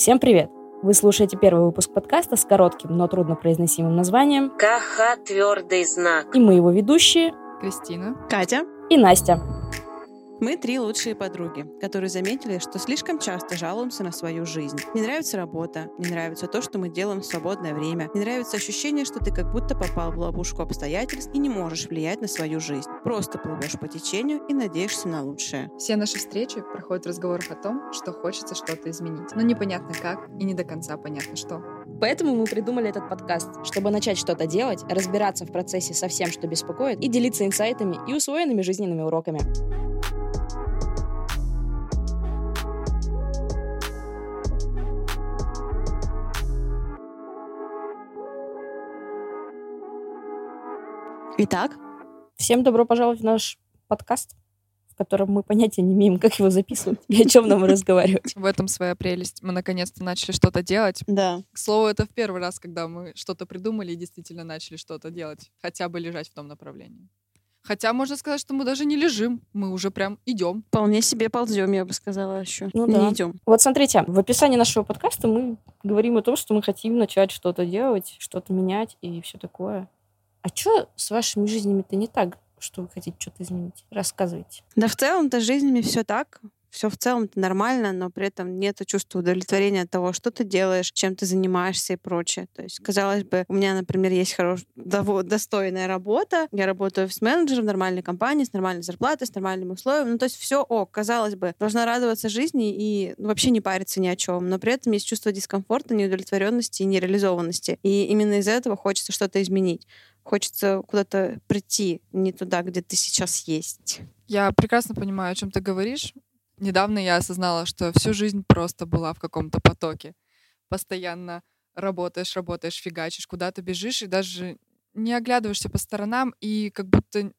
Всем привет! Вы слушаете первый выпуск подкаста с коротким, но труднопроизносимым названием КХ твердый знак. И мы его ведущие Кристина, Катя. и Настя. Мы три лучшие подруги, которые заметили, что слишком часто жалуемся на свою жизнь. Не нравится работа, не нравится то, что мы делаем в свободное время, не нравится ощущение, что ты как будто попал в ловушку обстоятельств и не можешь влиять на свою жизнь. Просто плывешь по течению и надеешься на лучшее. все наши встречи проходят в разговорах о том, что хочется что-то изменить. Но непонятно как и не до конца понятно что. Поэтому мы придумали этот подкаст, чтобы начать что-то делать, разбираться в процессе со всем, что беспокоит, и делиться инсайтами и усвоенными жизненными уроками. Итак, Всем добро пожаловать в наш подкаст, в котором мы понятия не имеем, как его записывать и о чем нам разговаривать. В этом своя прелесть. Мы наконец-то начали что-то делать. да, К слову, это в первый раз, когда мы что-то придумали и действительно начали что-то делать. Хотя бы лежать в том направлении. Хотя можно сказать, что мы даже не лежим. Мы уже прям идем. вполне себе ползем, я бы сказала еще. Ну не да. идем. Вот смотрите, в описании нашего подкаста мы говорим о том, что мы хотим начать что-то делать, что-то менять и все такое. А что с вашими жизнями-то не так, что вы хотите что-то изменить? Рассказывайте. Да в целом-то с жизнями все так. Все в целом-то нормально, но при этом нет чувства удовлетворения от того, что ты делаешь, чем ты занимаешься и прочее. То есть, казалось бы, у меня, например, есть хорошая, достойная работа. Я работаю офис-менеджером в нормальной компании с нормальной зарплатой, с нормальными условиями. Ну, то есть все ок, казалось бы, должна радоваться жизни и вообще не париться ни о чем. Но при этом есть чувство дискомфорта, неудовлетворенности и нереализованности. И именно из-за этого хочется что-то изменить. Хочется куда-то прийти, не туда, где ты сейчас есть. Я прекрасно понимаю, о чем ты говоришь. Недавно я осознала, что всю жизнь просто была в каком-то потоке. Постоянно работаешь, работаешь, фигачишь, куда-то бежишь и даже не оглядываешься по сторонам и как будто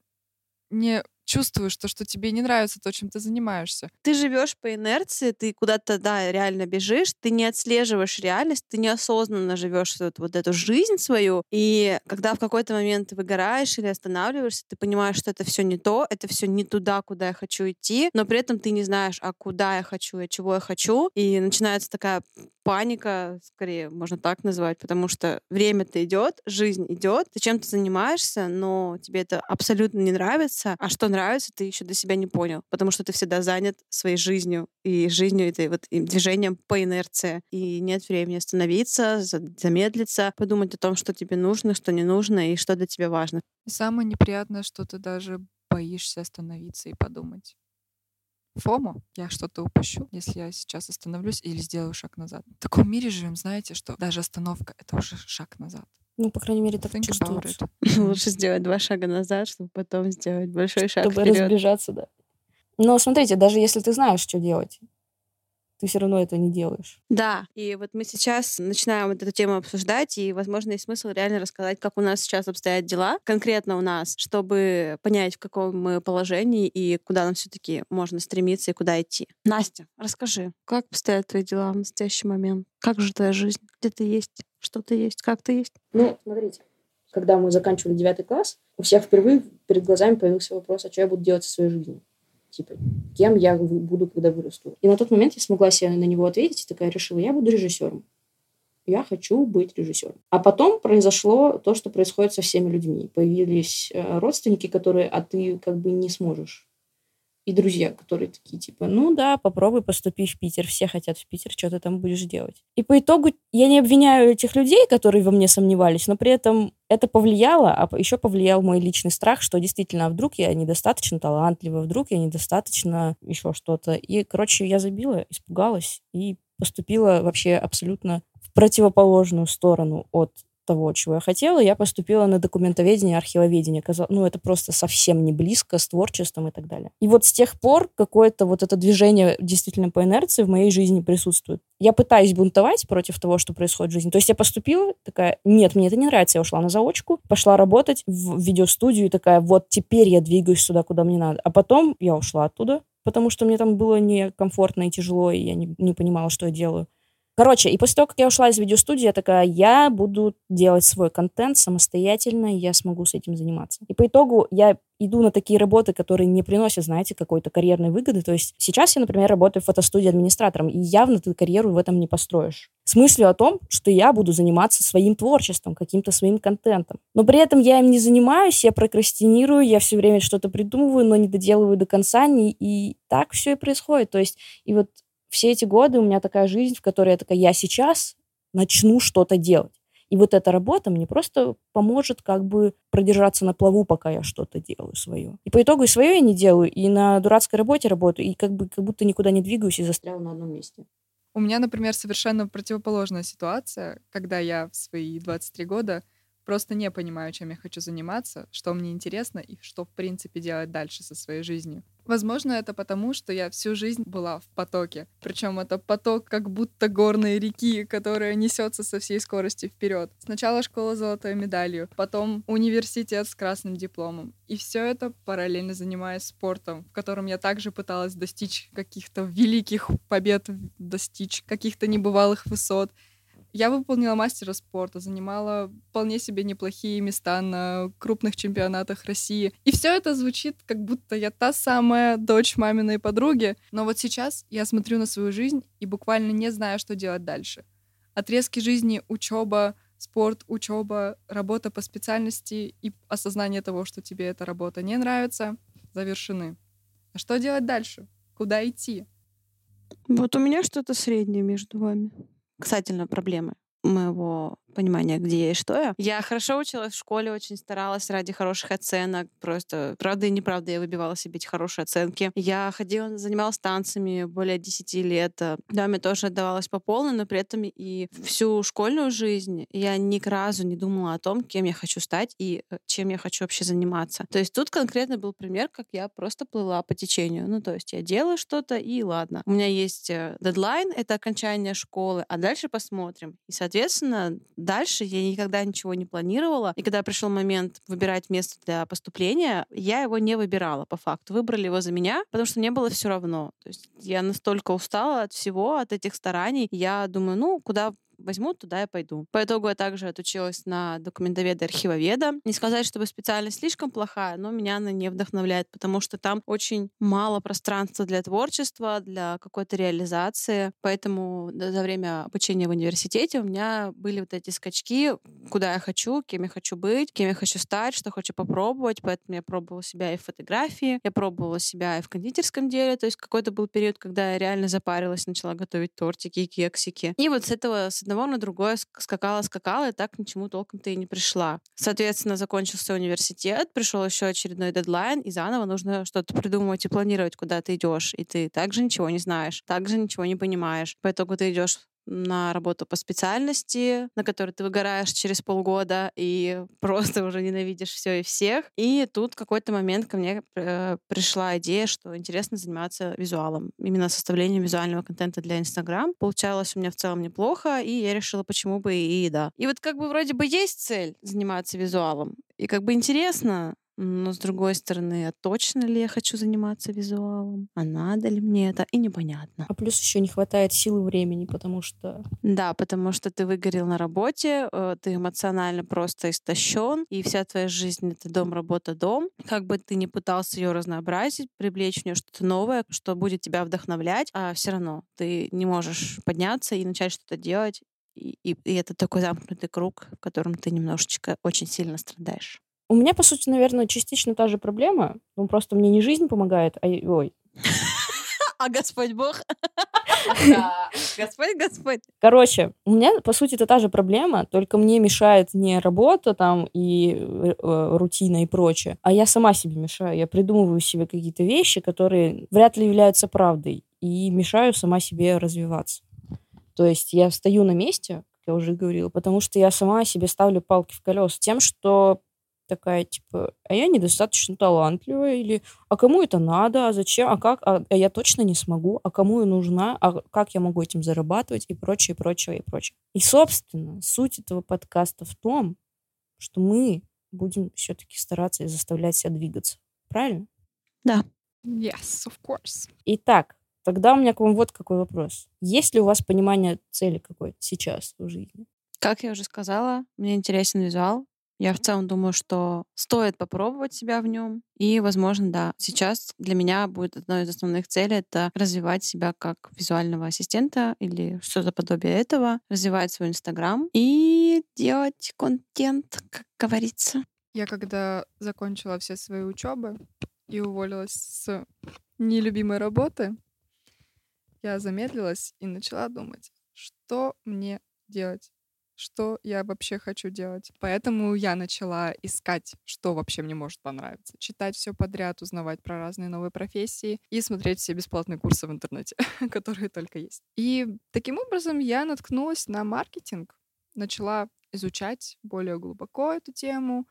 не чувствуешь то, что тебе не нравится то, чем ты занимаешься. ты живешь по инерции, ты куда-то, да, реально бежишь, ты не отслеживаешь реальность, ты неосознанно живешь вот, вот эту жизнь свою, и когда в какой-то момент ты выгораешь или останавливаешься, ты понимаешь, что это все не то, это все не туда, куда я хочу идти, но при этом ты не знаешь, а куда я хочу, и чего я хочу, и начинается такая паника, скорее можно так назвать, потому что время-то идет, жизнь идет, ты чем-то занимаешься, но тебе это абсолютно не нравится, а что нравится, ты еще до себя не понял, потому что ты всегда занят своей жизнью и жизнью этой вот и движением по инерции, и нет времени остановиться, за- замедлиться, подумать о том, что тебе нужно, что не нужно и что для тебя важно. Самое неприятное, что ты даже боишься остановиться и подумать. Фому, я что-то упущу, если я сейчас остановлюсь или сделаю шаг назад. В таком мире живем, знаете, что даже остановка — это уже шаг назад. Ну, по крайней мере, так Think чувствуется. Лучше сделать два шага назад, чтобы потом сделать большой шаг Чтобы вперед. разбежаться, да. Но смотрите, даже если ты знаешь, что делать, ты все равно это не делаешь. Да, и вот мы сейчас начинаем вот эту тему обсуждать, и, возможно, есть смысл реально рассказать, как у нас сейчас обстоят дела, конкретно у нас, чтобы понять, в каком мы положении и куда нам все таки можно стремиться и куда идти. Настя, расскажи, как обстоят твои дела в настоящий момент? Как же твоя жизнь? Где ты есть? Что ты есть? Как ты есть? Ну, смотрите, когда мы заканчивали девятый класс, у всех впервые перед глазами появился вопрос, а что я буду делать со своей жизнью? Типа, кем я буду, когда вырасту? И на тот момент я смогла себе на него ответить и такая решила, я буду режиссером. Я хочу быть режиссером. А потом произошло то, что происходит со всеми людьми. Появились э, родственники, которые, а ты как бы не сможешь. И друзья, которые такие, типа, ну да, попробуй поступи в Питер, все хотят в Питер, что ты там будешь делать. И по итогу я не обвиняю этих людей, которые во мне сомневались, но при этом это повлияло, а еще повлиял мой личный страх, что действительно, а вдруг я недостаточно талантлива, вдруг я недостаточно еще что-то. И, короче, я забила, испугалась и поступила вообще абсолютно в противоположную сторону от того, чего я хотела, я поступила на документоведение, архивоведение. Казал- Ну, это просто совсем не близко с творчеством и так далее. И вот с тех пор какое-то вот это движение действительно по инерции в моей жизни присутствует. Я пытаюсь бунтовать против того, что происходит в жизни. То есть я поступила, такая, нет, мне это не нравится, я ушла на заочку, пошла работать в видеостудию и такая, вот теперь я двигаюсь сюда, куда мне надо. А потом я ушла оттуда, потому что мне там было некомфортно и тяжело, и я не, не понимала, что я делаю. Короче, и после того, как я ушла из видеостудии, я такая, я буду делать свой контент самостоятельно, и я смогу с этим заниматься. И по итогу я иду на такие работы, которые не приносят, знаете, какой-то карьерной выгоды. То есть сейчас я, например, работаю в фотостудии администратором, и явно ты карьеру в этом не построишь. С мыслью о том, что я буду заниматься своим творчеством, каким-то своим контентом. Но при этом я им не занимаюсь, я прокрастинирую, я все время что-то придумываю, но не доделываю до конца, не, и так все и происходит. То есть и вот все эти годы у меня такая жизнь, в которой я такая, я сейчас начну что-то делать. И вот эта работа мне просто поможет как бы продержаться на плаву, пока я что-то делаю свое. И по итогу и свое я не делаю, и на дурацкой работе работаю, и как бы как будто никуда не двигаюсь и застряла на одном месте. У меня, например, совершенно противоположная ситуация, когда я в свои 23 года просто не понимаю, чем я хочу заниматься, что мне интересно и что, в принципе, делать дальше со своей жизнью. Возможно, это потому, что я всю жизнь была в потоке. Причем это поток как будто горной реки, которая несется со всей скоростью вперед. Сначала школа с золотой медалью, потом университет с красным дипломом. И все это параллельно занимаясь спортом, в котором я также пыталась достичь каких-то великих побед, достичь каких-то небывалых высот. Я выполнила мастера спорта, занимала вполне себе неплохие места на крупных чемпионатах России. И все это звучит, как будто я та самая дочь маминой подруги. Но вот сейчас я смотрю на свою жизнь и буквально не знаю, что делать дальше. Отрезки жизни, учеба, спорт, учеба, работа по специальности и осознание того, что тебе эта работа не нравится, завершены. А что делать дальше? Куда идти? Вот у меня что-то среднее между вами касательно проблемы моего понимания, где я и что я. Я хорошо училась в школе, очень старалась ради хороших оценок. Просто правда и неправда я выбивала себе эти хорошие оценки. Я ходила, занималась танцами более 10 лет. Да, мне тоже отдавалась по полной, но при этом и всю школьную жизнь я ни разу не думала о том, кем я хочу стать и э, чем я хочу вообще заниматься. То есть тут конкретно был пример, как я просто плыла по течению. Ну, то есть я делаю что-то, и ладно. У меня есть э, дедлайн, это окончание школы, а дальше посмотрим. И, соответственно, дальше я никогда ничего не планировала. И когда пришел момент выбирать место для поступления, я его не выбирала по факту. Выбрали его за меня, потому что мне было все равно. То есть я настолько устала от всего, от этих стараний. Я думаю, ну, куда возьмут, туда я пойду. По итогу я также отучилась на документоведа и архивоведа. Не сказать, чтобы специальность слишком плохая, но меня она не вдохновляет, потому что там очень мало пространства для творчества, для какой-то реализации. Поэтому за время обучения в университете у меня были вот эти скачки, куда я хочу, кем я хочу быть, кем я хочу стать, что хочу попробовать. Поэтому я пробовала себя и в фотографии, я пробовала себя и в кондитерском деле. То есть какой-то был период, когда я реально запарилась, начала готовить тортики и кексики. И вот с этого, с одного на другое скакала, скакала, и так ничему толком-то и не пришла. Соответственно, закончился университет, пришел еще очередной дедлайн, и заново нужно что-то придумывать и планировать, куда ты идешь. И ты также ничего не знаешь, также ничего не понимаешь. По итогу ты идешь на работу по специальности, на которой ты выгораешь через полгода и просто уже ненавидишь все и всех. И тут какой-то момент ко мне э, пришла идея, что интересно заниматься визуалом, именно составлением визуального контента для Инстаграм. Получалось у меня в целом неплохо, и я решила, почему бы и да. И вот как бы вроде бы есть цель заниматься визуалом, и как бы интересно, но с другой стороны, а точно ли я хочу заниматься визуалом? А надо ли мне это? И непонятно. А плюс еще не хватает силы времени, потому что... Да, потому что ты выгорел на работе, э, ты эмоционально просто истощен, и вся твоя жизнь — это дом, работа, дом. Как бы ты ни пытался ее разнообразить, привлечь в нее что-то новое, что будет тебя вдохновлять, а все равно ты не можешь подняться и начать что-то делать, и, и, и это такой замкнутый круг, в котором ты немножечко очень сильно страдаешь. У меня, по сути, наверное, частично та же проблема. Ну, просто мне не жизнь помогает, а... Ой. А Господь Бог? Господь, Господь. Короче, у меня, по сути, это та же проблема, только мне мешает не работа там и э, э, рутина и прочее, а я сама себе мешаю. Я придумываю себе какие-то вещи, которые вряд ли являются правдой, и мешаю сама себе развиваться. То есть я стою на месте, как я уже говорила, потому что я сама себе ставлю палки в колеса тем, что такая, типа, а я недостаточно талантливая, или а кому это надо, а зачем, а как, а, а я точно не смогу, а кому я нужна, а как я могу этим зарабатывать и прочее, прочее, и прочее. И, собственно, суть этого подкаста в том, что мы будем все-таки стараться и заставлять себя двигаться. Правильно? Да. Yes, of course. Итак, тогда у меня к вам вот какой вопрос. Есть ли у вас понимание цели какой-то сейчас в жизни? Как я уже сказала, мне интересен визуал, Я в целом думаю, что стоит попробовать себя в нем. И, возможно, да, сейчас для меня будет одной из основных целей это развивать себя как визуального ассистента или что-то подобие этого, развивать свой Инстаграм и делать контент, как говорится. Я когда закончила все свои учебы и уволилась с нелюбимой работы, я замедлилась и начала думать, что мне делать что я вообще хочу делать. Поэтому я начала искать, что вообще мне может понравиться. Читать все подряд, узнавать про разные новые профессии и смотреть все бесплатные курсы в интернете, которые только есть. И таким образом я наткнулась на маркетинг, начала изучать более глубоко эту тему,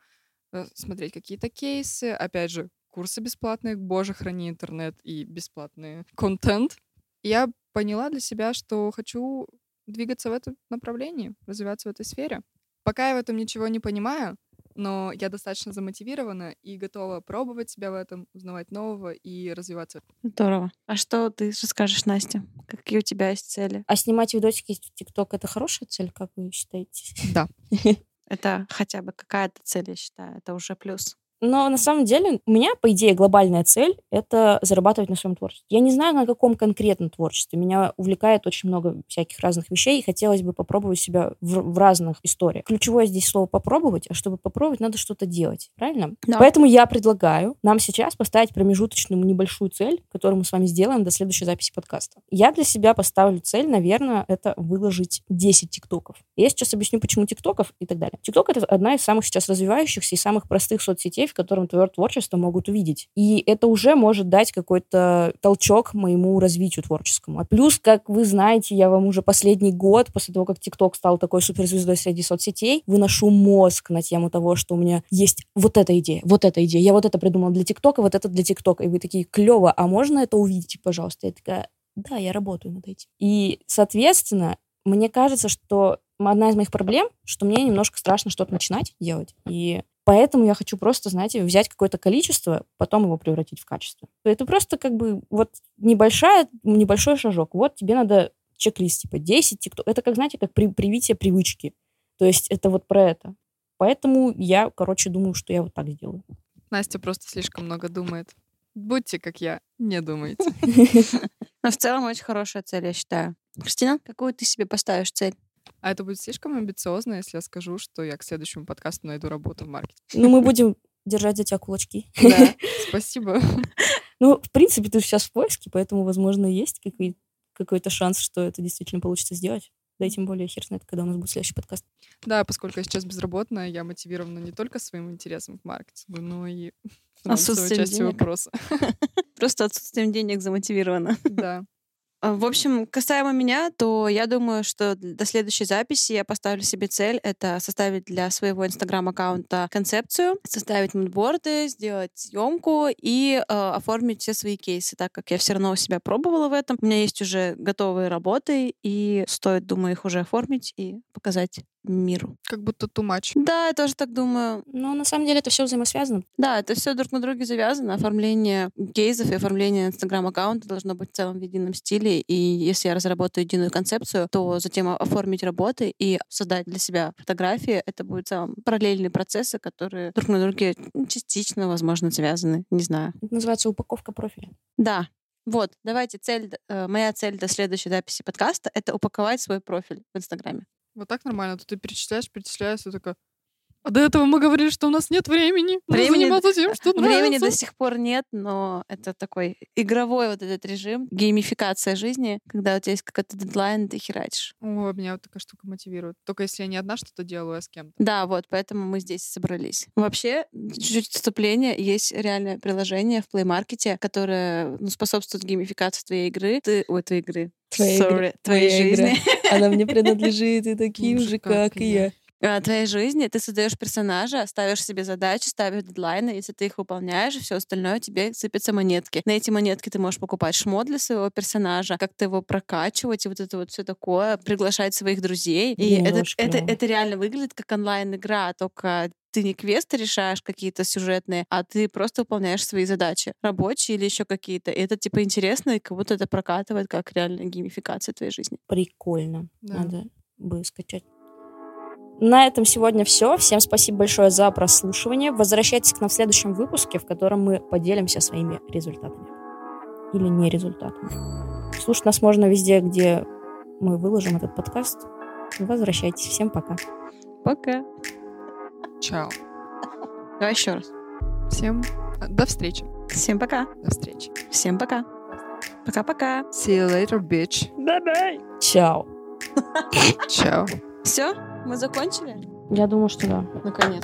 э, смотреть какие-то кейсы, опять же, курсы бесплатные, боже, храни интернет и бесплатный контент. Я поняла для себя, что хочу двигаться в этом направлении, развиваться в этой сфере. Пока я в этом ничего не понимаю, но я достаточно замотивирована и готова пробовать себя в этом, узнавать нового и развиваться. Здорово. А что ты расскажешь, Настя? Какие у тебя есть цели? А снимать видосики в ТикТок — это хорошая цель, как вы считаете? Да. Это хотя бы какая-то цель, я считаю. Это уже плюс. Но на самом деле у меня, по идее, глобальная цель — это зарабатывать на своем творчестве. Я не знаю, на каком конкретно творчестве. Меня увлекает очень много всяких разных вещей, и хотелось бы попробовать себя в, в разных историях. Ключевое здесь слово «попробовать», а чтобы попробовать, надо что-то делать. Правильно? Да. Поэтому я предлагаю нам сейчас поставить промежуточную небольшую цель, которую мы с вами сделаем до следующей записи подкаста. Я для себя поставлю цель, наверное, это выложить 10 тиктоков. Я сейчас объясню, почему тиктоков и так далее. Тикток — это одна из самых сейчас развивающихся и самых простых соцсетей, в котором твое творчество могут увидеть. И это уже может дать какой-то толчок моему развитию творческому. А плюс, как вы знаете, я вам уже последний год, после того, как ТикТок стал такой суперзвездой среди соцсетей, выношу мозг на тему того, что у меня есть вот эта идея, вот эта идея. Я вот это придумала для ТикТока, вот это для ТикТока. И вы такие, клево, а можно это увидеть, пожалуйста? Я такая, да, я работаю над этим. И, соответственно, мне кажется, что одна из моих проблем, что мне немножко страшно что-то начинать делать. И Поэтому я хочу просто, знаете, взять какое-то количество, потом его превратить в качество. Это просто как бы вот небольшая, небольшой шажок. Вот тебе надо чек-лист, типа 10 тикток. Это как, знаете, как при, привитие привычки. То есть это вот про это. Поэтому я, короче, думаю, что я вот так сделаю. Настя просто слишком много думает. Будьте как я, не думайте. Но в целом очень хорошая цель, я считаю. Кристина, какую ты себе поставишь цель? А это будет слишком амбициозно, если я скажу, что я к следующему подкасту найду работу в маркетинге. Ну, мы будем держать за тебя кулачки. Да, спасибо. Ну, в принципе, ты сейчас в поиске, поэтому, возможно, есть какой- какой-то шанс, что это действительно получится сделать. Да и тем более хер знает, когда у нас будет следующий подкаст. Да, поскольку я сейчас безработная, я мотивирована не только своим интересом к маркетингу, но и финансовой частью вопроса. Просто отсутствием денег замотивирована. Да. А, В общем, касаемо меня, то я думаю, что до следующей записи я поставлю себе цель — это составить для своего инстаграм-аккаунта концепцию, составить мудборды, сделать съемку и э, оформить все свои кейсы, так как я все равно себя пробовала в этом. У меня есть уже готовые работы, и стоит, думаю, их уже оформить и показать миру. Как будто too much. Да, я тоже так думаю. Но на самом деле это все взаимосвязано. Да, это все друг на друге завязано. Оформление кейсов и оформление инстаграм-аккаунта должно быть в целом в едином стиле. И если я разработаю единую концепцию, то затем оформить работы и создать для себя фотографии. Это будут целом параллельные процессы, которые друг на друге частично, возможно, связаны. Не знаю. Это называется упаковка профиля. Да. Вот, давайте цель, э, моя цель до следующей записи подкаста — это упаковать свой профиль в Инстаграме. Вот так нормально. Тут ты перечисляешь, перечисляешь, и такая... А до этого мы говорили, что у нас нет времени. Надо Времени- заниматься тем, что Времени до сих пор нет, но это такой игровой вот этот режим, геймификация жизни, когда у тебя есть какой-то дедлайн, ты херачишь. О, меня вот такая штука мотивирует. Только если я не одна что-то делаю, а с кем-то. Да, вот, поэтому мы здесь собрались. Вообще, чуть-чуть вступление, есть реальное приложение в Play Market, которое ну, способствует геймификации твоей игры. Ты, ой, твоей игры. Твоей Sorry, игры. твоей игра. жизни. Она мне принадлежит, и таким же, как и я. А, твоей жизни ты создаешь персонажа, ставишь себе задачи, ставишь дедлайны, если ты их выполняешь, все остальное тебе сыпятся монетки. На эти монетки ты можешь покупать шмот для своего персонажа, как-то его прокачивать, и вот это вот все такое, приглашать своих друзей. И это, это, это реально выглядит как онлайн-игра, только ты не квесты решаешь какие-то сюжетные, а ты просто выполняешь свои задачи, рабочие или еще какие-то. И это типа интересно, и как будто это прокатывает как реальная геймификация твоей жизни. Прикольно. Да. Надо бы скачать. На этом сегодня все. Всем спасибо большое за прослушивание. Возвращайтесь к нам в следующем выпуске, в котором мы поделимся своими результатами. Или не результатами. Слушать нас можно везде, где мы выложим этот подкаст. Возвращайтесь. Всем пока. Пока. Чао. Давай еще раз. Всем а, до встречи. Всем пока. До встречи. Всем пока. Пока-пока. See you later, bitch. Чао. Чао. Все? Мы закончили? Я думаю, что да. Наконец.